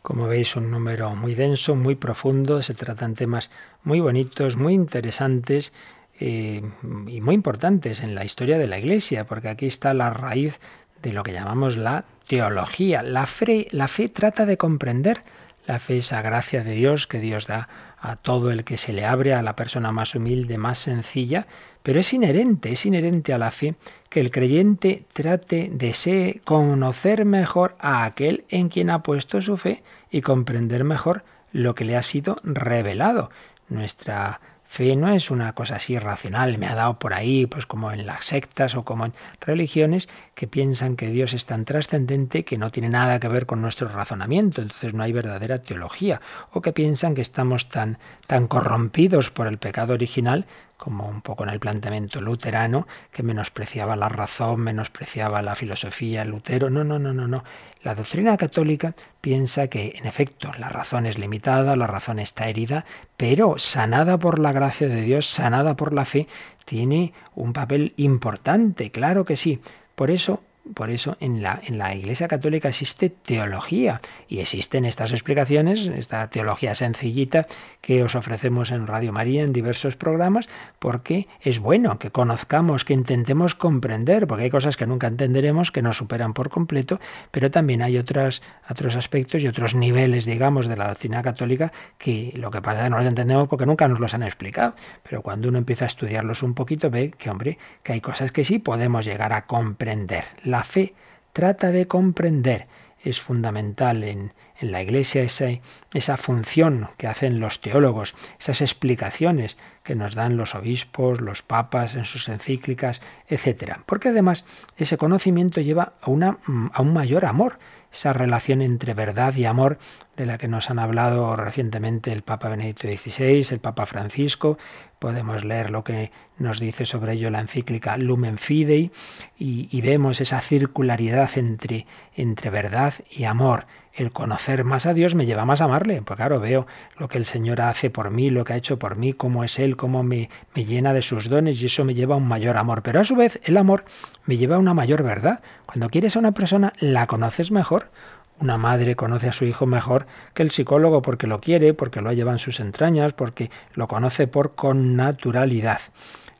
Como veis, un número muy denso, muy profundo, se tratan temas muy bonitos, muy interesantes eh, y muy importantes en la historia de la Iglesia, porque aquí está la raíz de lo que llamamos la teología. La fe, la fe trata de comprender la fe, esa gracia de Dios que Dios da a todo el que se le abre, a la persona más humilde, más sencilla, pero es inherente, es inherente a la fe que el creyente trate de conocer mejor a aquel en quien ha puesto su fe y comprender mejor lo que le ha sido revelado. Nuestra fe no es una cosa así racional, me ha dado por ahí, pues como en las sectas o como en religiones que piensan que Dios es tan trascendente que no tiene nada que ver con nuestro razonamiento, entonces no hay verdadera teología, o que piensan que estamos tan, tan corrompidos por el pecado original como un poco en el planteamiento luterano, que menospreciaba la razón, menospreciaba la filosofía, Lutero. No, no, no, no, no. La doctrina católica piensa que, en efecto, la razón es limitada, la razón está herida, pero sanada por la gracia de Dios, sanada por la fe, tiene un papel importante, claro que sí. Por eso por eso en la, en la Iglesia Católica existe teología y existen estas explicaciones, esta teología sencillita que os ofrecemos en Radio María en diversos programas, porque es bueno que conozcamos, que intentemos comprender, porque hay cosas que nunca entenderemos, que nos superan por completo, pero también hay otros, otros aspectos y otros niveles, digamos, de la doctrina católica que lo que pasa es que no los entendemos porque nunca nos los han explicado. Pero cuando uno empieza a estudiarlos un poquito, ve que, hombre, que hay cosas que sí podemos llegar a comprender. Fe trata de comprender. es fundamental en, en la Iglesia, esa, esa función que hacen los teólogos, esas explicaciones que nos dan los obispos, los papas en sus encíclicas, etc. Porque además ese conocimiento lleva a, una, a un mayor amor esa relación entre verdad y amor de la que nos han hablado recientemente el Papa Benedicto XVI, el Papa Francisco. Podemos leer lo que nos dice sobre ello la encíclica Lumen Fidei y, vemos esa circularidad entre, entre verdad y amor el conocer más a Dios me lleva más a amarle, porque claro, veo lo que el Señor hace por mí, lo que ha hecho por mí, cómo es Él, cómo me, me llena de sus dones y eso me lleva a un mayor amor. Pero a su vez el amor me lleva a una mayor verdad. Cuando quieres a una persona, la conoces mejor. Una madre conoce a su hijo mejor que el psicólogo porque lo quiere, porque lo lleva en sus entrañas, porque lo conoce por connaturalidad.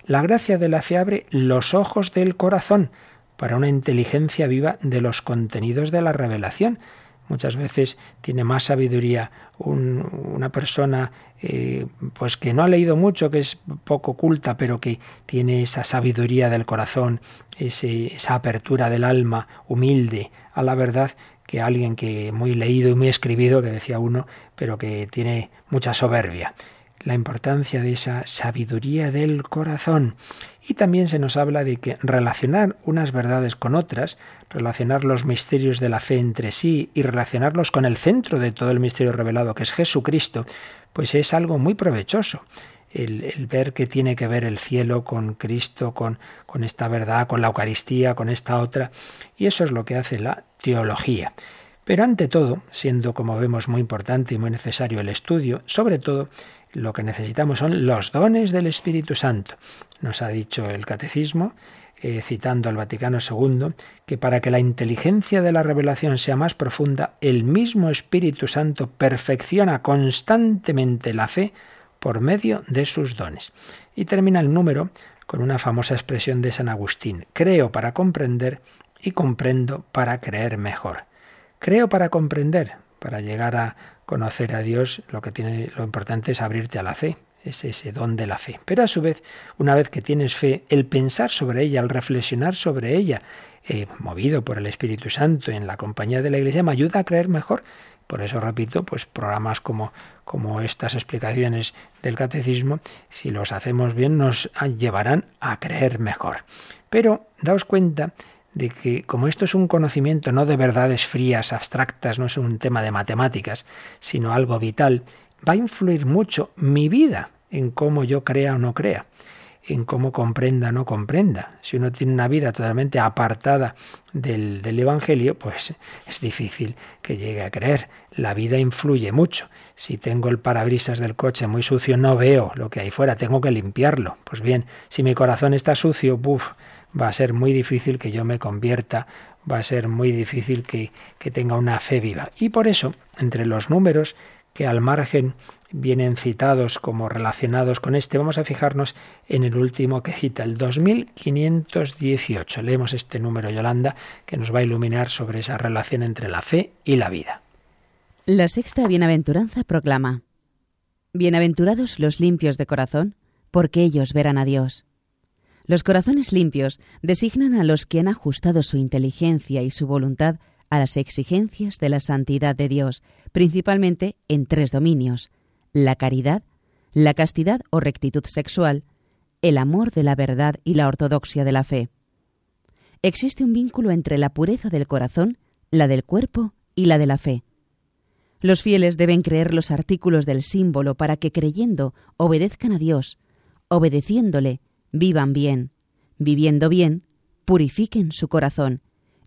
La gracia de la fe abre los ojos del corazón para una inteligencia viva de los contenidos de la revelación. Muchas veces tiene más sabiduría una persona eh, pues que no ha leído mucho, que es poco culta, pero que tiene esa sabiduría del corazón, esa apertura del alma humilde a la verdad, que alguien que muy leído y muy escribido, que decía uno, pero que tiene mucha soberbia la importancia de esa sabiduría del corazón. Y también se nos habla de que relacionar unas verdades con otras, relacionar los misterios de la fe entre sí y relacionarlos con el centro de todo el misterio revelado, que es Jesucristo, pues es algo muy provechoso. El, ver que tiene que ver el cielo con Cristo, con, con esta verdad, con la Eucaristía, con esta otra. Y eso es lo que hace la teología. Pero ante todo, siendo como vemos muy importante y muy necesario el estudio, sobre todo lo que necesitamos son los dones del Espíritu Santo. Nos ha dicho el Catecismo, eh, citando al Vaticano II, que para que la inteligencia de la revelación sea más profunda, el mismo Espíritu Santo perfecciona constantemente la fe por medio de sus dones. Y termina el número con una famosa expresión de San Agustín, creo para comprender y comprendo para creer mejor. Creo para comprender, para llegar a conocer a Dios, lo que tiene, lo importante es abrirte a la fe, es ese don de la fe. Pero a su vez, una vez que tienes fe, el pensar sobre ella, el reflexionar sobre ella, eh, movido por el Espíritu Santo en la compañía de la Iglesia, me ayuda a creer mejor. Por eso repito, pues programas como, como estas explicaciones del catecismo, si los hacemos bien, nos llevarán a creer mejor. Pero daos cuenta de que como esto es un conocimiento no de verdades frías, abstractas, no es un tema de matemáticas, sino algo vital, va a influir mucho mi vida en cómo yo crea o no crea, en cómo comprenda o no comprenda. Si uno tiene una vida totalmente apartada del, del Evangelio, pues es difícil que llegue a creer. La vida influye mucho. Si tengo el parabrisas del coche muy sucio, no veo lo que hay fuera, tengo que limpiarlo. Pues bien, si mi corazón está sucio, buf, va a ser muy difícil que yo me convierta, va a ser muy difícil que, que tenga una fe viva. Y por eso, entre los números que al margen vienen citados como relacionados con este, vamos a fijarnos en el último que cita, el 2518. Leemos este número, Yolanda, que nos va a iluminar sobre esa relación entre la fe y la vida. La sexta bienaventuranza proclama, Bienaventurados los limpios de corazón, porque ellos verán a Dios. Los corazones limpios designan a los que han ajustado su inteligencia y su voluntad a las exigencias de la santidad de Dios, principalmente en tres dominios, la caridad, la castidad o rectitud sexual, el amor de la verdad y la ortodoxia de la fe. Existe un vínculo entre la pureza del corazón, la del cuerpo y la de la fe. Los fieles deben creer los artículos del símbolo para que creyendo obedezcan a Dios, obedeciéndole vivan bien, viviendo bien, purifiquen su corazón,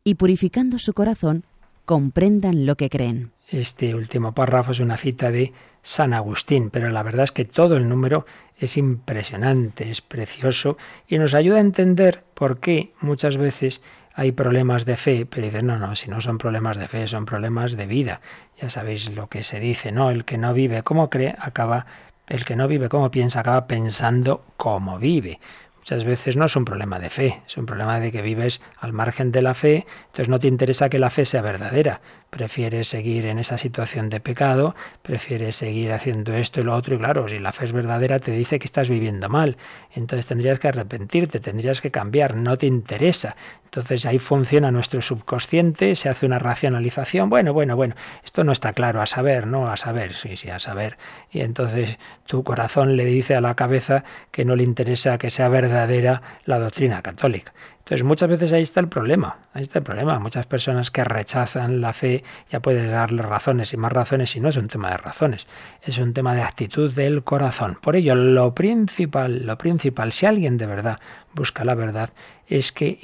y purificando su corazón, comprendan lo que creen. Este último párrafo es una cita de San Agustín, pero la verdad es que todo el número es impresionante, es precioso y nos ayuda a entender por qué muchas veces hay problemas de fe, pero dicen, no, no, si no son problemas de fe, son problemas de vida. Ya sabéis lo que se dice, ¿no? El que no vive como cree acaba el que no vive como piensa acaba pensando como vive. Muchas veces no es un problema de fe, es un problema de que vives al margen de la fe, entonces no te interesa que la fe sea verdadera, prefiere seguir en esa situación de pecado, prefiere seguir haciendo esto y lo otro, y claro, si la fe es verdadera te dice que estás viviendo mal, entonces tendrías que arrepentirte, tendrías que cambiar, no te interesa. Entonces ahí funciona nuestro subconsciente, se hace una racionalización, bueno, bueno, bueno, esto no está claro, a saber, ¿no? A saber, sí, sí, a saber. Y entonces tu corazón le dice a la cabeza que no le interesa que sea verdadera la doctrina católica. Entonces muchas veces ahí está el problema, ahí está el problema. Muchas personas que rechazan la fe, ya puedes darle razones y más razones y no es un tema de razones, es un tema de actitud del corazón. Por ello, lo principal, lo principal, si alguien de verdad busca la verdad, es que,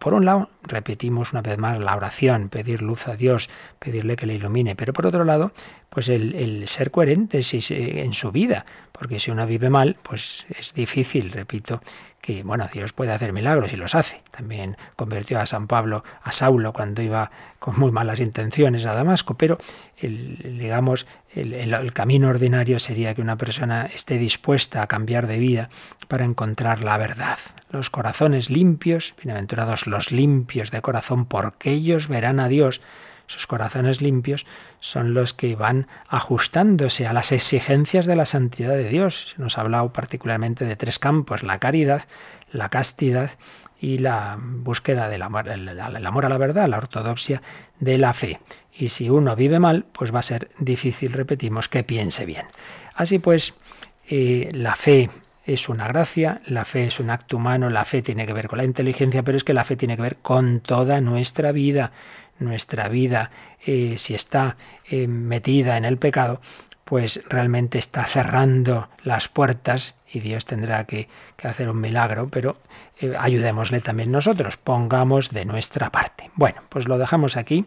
por un lado, repetimos una vez más la oración, pedir luz a Dios, pedirle que le ilumine, pero por otro lado, pues el, ser coherente en su vida, porque si uno vive mal, pues es difícil, repito, que bueno, Dios puede hacer milagros y los hace. También convirtió a San Pablo, a Saulo, cuando iba con muy malas intenciones a Damasco, pero el, digamos, el, el, camino ordinario sería que una persona esté dispuesta a cambiar de vida para encontrar la verdad. Los corazones limpios, bienaventurados los limpios de corazón, porque ellos verán a Dios. Esos corazones limpios son los que van ajustándose a las exigencias de la santidad de Dios. Nos ha hablado particularmente de tres campos, la caridad, la castidad y la búsqueda del amor, amor a la verdad, la ortodoxia de la fe. Y si uno vive mal, pues va a ser difícil, repetimos, que piense bien. Así pues, eh, la fe es una gracia, la fe es un acto humano, la fe tiene que ver con la inteligencia, pero es que la fe tiene que ver con toda nuestra vida nuestra vida, eh, si está eh, metida en el pecado, pues realmente está cerrando las puertas y Dios tendrá que, hacer un milagro, pero eh, ayudémosle también nosotros, pongamos de nuestra parte. Bueno, pues lo dejamos aquí,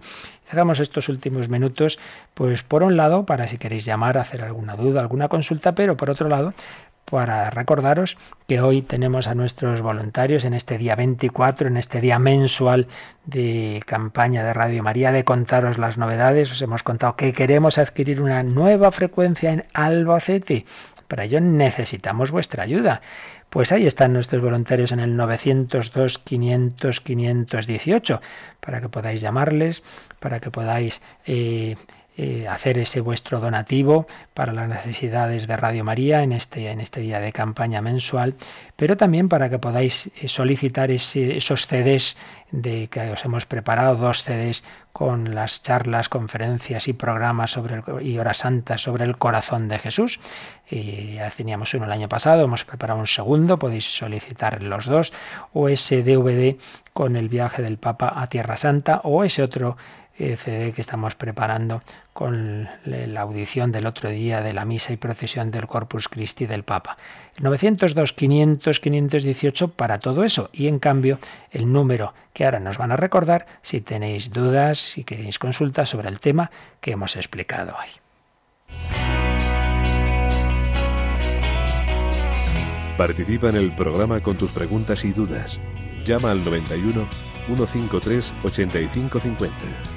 dejamos estos últimos minutos, pues por un lado, para si queréis llamar, hacer alguna duda, alguna consulta, pero por otro lado, para recordaros que hoy tenemos a nuestros voluntarios en este día 24, en este día mensual de campaña de Radio María, de contaros las novedades. Os hemos contado que queremos adquirir una nueva frecuencia en Albacete. Para ello necesitamos vuestra ayuda. Pues ahí están nuestros voluntarios en el 902 500 518 para que podáis llamarles, para que podáis eh, eh, hacer ese vuestro donativo para las necesidades de Radio María en este, en este día de campaña mensual, pero también para que podáis eh, solicitar esos CDs de que os hemos preparado, dos CDs con las charlas, conferencias y programas sobre y horas santas sobre el corazón de Jesús. Y ya teníamos uno el año pasado, hemos preparado un segundo, podéis solicitar los dos, o ese DVD con el viaje del Papa a Tierra Santa, o ese otro CD que estamos preparando con la audición del otro día de la misa y procesión del Corpus Christi del Papa. 902, 500, 518 para todo eso. Y en cambio, el número que ahora nos van a recordar si tenéis dudas, si queréis consultas sobre el tema que hemos explicado hoy. Participa en el programa con tus preguntas y dudas. Llama al 91 153 8550.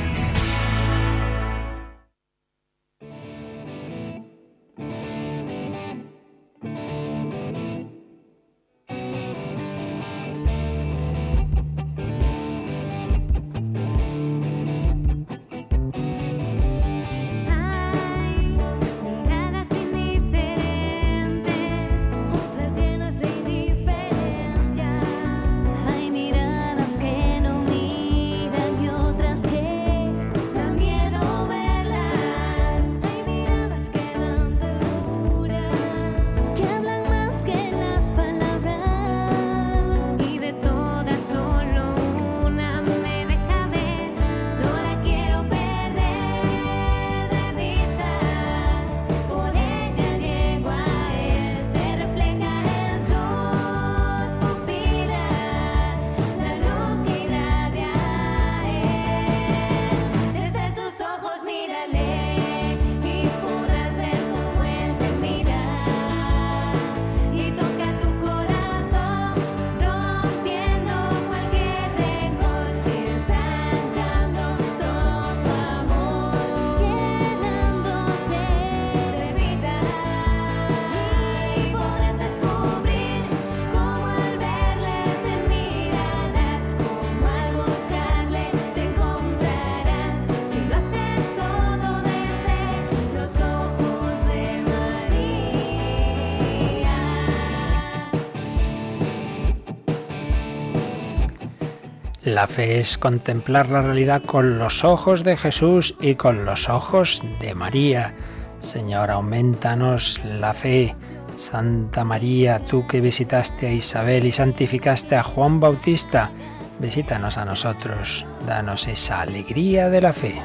La fe es contemplar la realidad con los ojos de Jesús y con los ojos de María. Señor, aumentanos la fe. Santa María, tú que visitaste a Isabel y santificaste a Juan Bautista, visítanos a nosotros, danos esa alegría de la fe.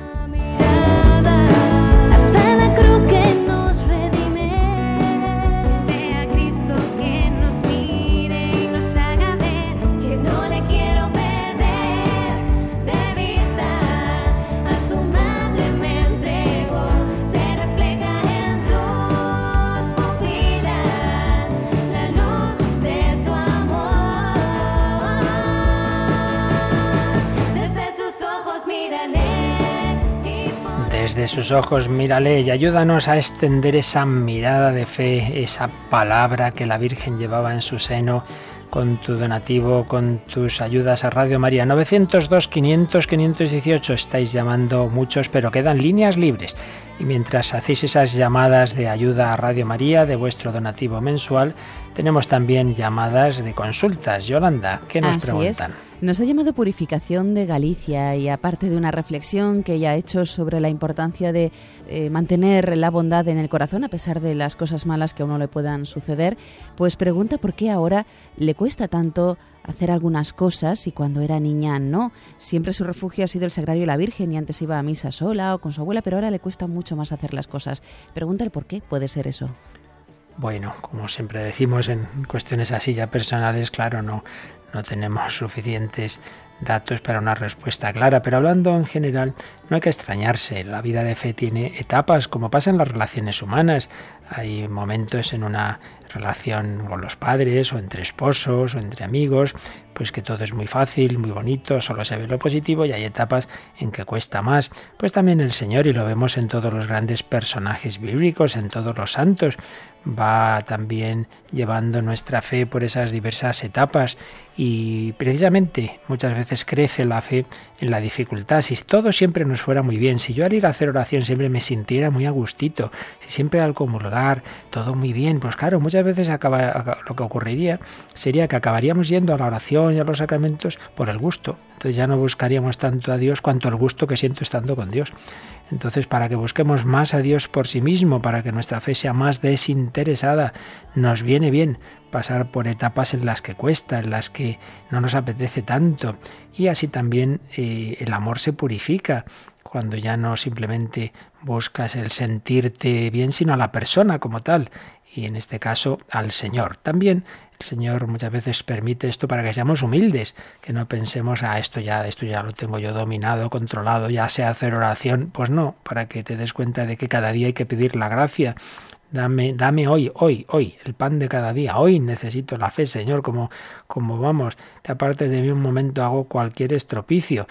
Sus ojos mírale y ayúdanos a extender esa mirada de fe, esa palabra que la Virgen llevaba en su seno con tu donativo, con tus ayudas a Radio María. 902 500 518 estáis llamando muchos, pero quedan líneas libres. Y mientras hacéis esas llamadas de ayuda a Radio María de vuestro donativo mensual, tenemos también llamadas de consultas. Yolanda, ¿qué nos preguntan? Nos ha llamado Purificación de Galicia y aparte de una reflexión que ella ha hecho sobre la importancia de eh, mantener la bondad en el corazón a pesar de las cosas malas que a uno le puedan suceder, pues pregunta por qué ahora le cuesta tanto hacer algunas cosas y cuando era niña no. Siempre su refugio ha sido el Sagrario de la Virgen y antes iba a misa sola o con su abuela, pero ahora le cuesta mucho más hacer las cosas. Pregunta el por qué puede ser eso. Bueno, como siempre decimos en cuestiones así ya personales, claro, no, no tenemos suficientes datos para una respuesta clara, pero hablando en general, no hay que extrañarse. La vida de fe tiene etapas, como pasa en las relaciones humanas. Hay momentos en una relación con los padres o entre esposos o entre amigos, pues que todo es muy fácil, muy bonito, solo se ve lo positivo y hay etapas en que cuesta más. Pues también el Señor, y lo vemos en todos los grandes personajes bíblicos, en todos los santos, va también llevando nuestra fe por esas diversas etapas y precisamente muchas veces crece la fe en la dificultad. Si todo siempre nos fuera muy bien, si yo al ir a hacer oración siempre me sintiera muy a gustito, si siempre al comulgar todo muy bien, pues claro, muchas veces acaba, lo que ocurriría sería que acabaríamos yendo a la oración y a los sacramentos por el gusto. Entonces ya no buscaríamos tanto a Dios cuanto el gusto que siento estando con Dios. Entonces, para que busquemos más a Dios por sí mismo, para que nuestra fe sea más desinteresada, nos viene bien pasar por etapas en las que cuesta, en las que no nos apetece tanto. Y así también eh, el amor se purifica cuando ya no simplemente buscas el sentirte bien, sino a la persona como tal, y en este caso al Señor. También el Señor muchas veces permite esto para que seamos humildes, que no pensemos, a ah, esto ya, esto ya lo tengo yo dominado, controlado, ya sé hacer oración. Pues no, para que te des cuenta de que cada día hay que pedir la gracia. Dame, dame hoy, hoy, hoy, el pan de cada día. Hoy necesito la fe, Señor, como, como vamos, te apartes de mí un momento, hago cualquier estropicio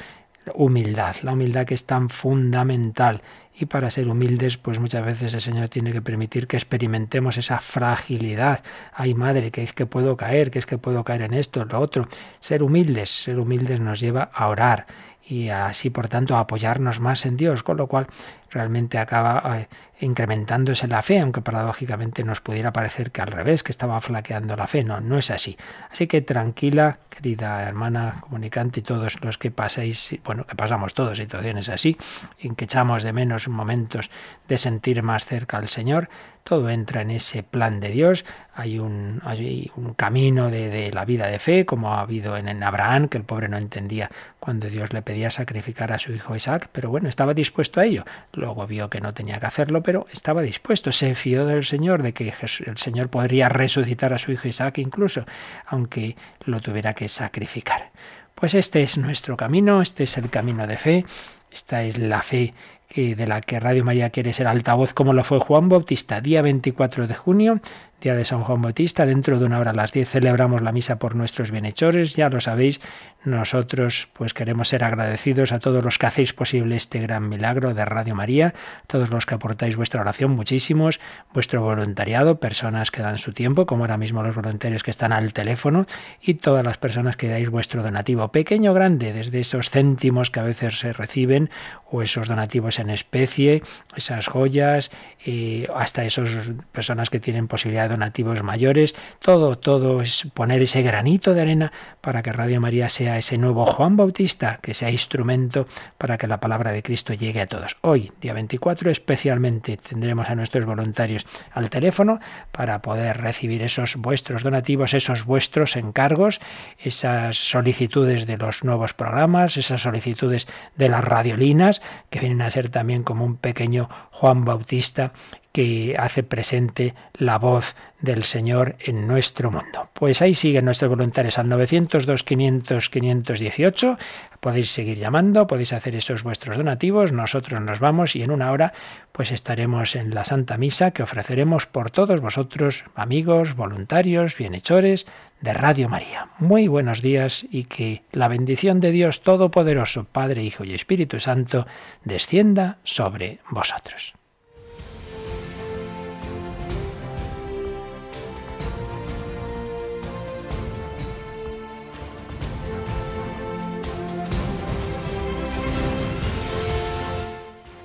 humildad, la humildad que es tan fundamental. Y para ser humildes, pues muchas veces el Señor tiene que permitir que experimentemos esa fragilidad. Ay, madre, que es que puedo caer, que es que puedo caer en esto, en lo otro. Ser humildes, ser humildes nos lleva a orar y así, por tanto, a apoyarnos más en Dios, con lo cual realmente acaba eh, incrementándose la fe, aunque paradójicamente nos pudiera parecer que al revés, que estaba flaqueando la fe. No, no es así. Así que tranquila, querida hermana comunicante y todos los que pasáis, bueno, que pasamos todos situaciones así, en que echamos de menos momentos de sentir más cerca al Señor, todo entra en ese plan de Dios. Hay un, hay un camino de, la vida de fe, como ha habido en, en Abraham, que el pobre no entendía cuando Dios le pedía sacrificar a su hijo Isaac, pero bueno, estaba dispuesto a ello. Luego vio que no tenía que hacerlo, pero estaba dispuesto. Se fió del Señor, de que el Señor podría resucitar a su hijo Isaac incluso, aunque lo tuviera que sacrificar. Pues este es nuestro camino, este es el camino de fe, esta es la fe de la que Radio María quiere ser altavoz como lo fue Juan Bautista, día 24 de junio de San Juan Bautista. Dentro de una hora a las 10 celebramos la misa por nuestros bienhechores. Ya lo sabéis, nosotros pues queremos ser agradecidos a todos los que hacéis posible este gran milagro de Radio María, todos los que aportáis vuestra oración, muchísimos, vuestro voluntariado, personas que dan su tiempo, como ahora mismo los voluntarios que están al teléfono, y todas las personas que dais vuestro donativo, pequeño o grande, desde esos céntimos que a veces se reciben, o esos donativos en especie, esas joyas, y hasta esas personas que tienen posibilidad de donativos mayores, todo, todo es poner ese granito de arena para que Radio María sea ese nuevo Juan Bautista, que sea instrumento para que la palabra de Cristo llegue a todos. Hoy, día 24, especialmente tendremos a nuestros voluntarios al teléfono para poder recibir esos vuestros donativos, esos vuestros encargos, esas solicitudes de los nuevos programas, esas solicitudes de las radiolinas, que vienen a ser también como un pequeño Juan Bautista que hace presente la voz del Señor en nuestro mundo. Pues ahí siguen nuestros voluntarios al 902 500 518. Podéis seguir llamando, podéis hacer esos vuestros donativos. Nosotros nos vamos y en una hora pues estaremos en la Santa Misa que ofreceremos por todos vosotros, amigos, voluntarios, bienhechores de Radio María. Muy buenos días y que la bendición de Dios Todopoderoso, Padre, Hijo y Espíritu Santo, descienda sobre vosotros.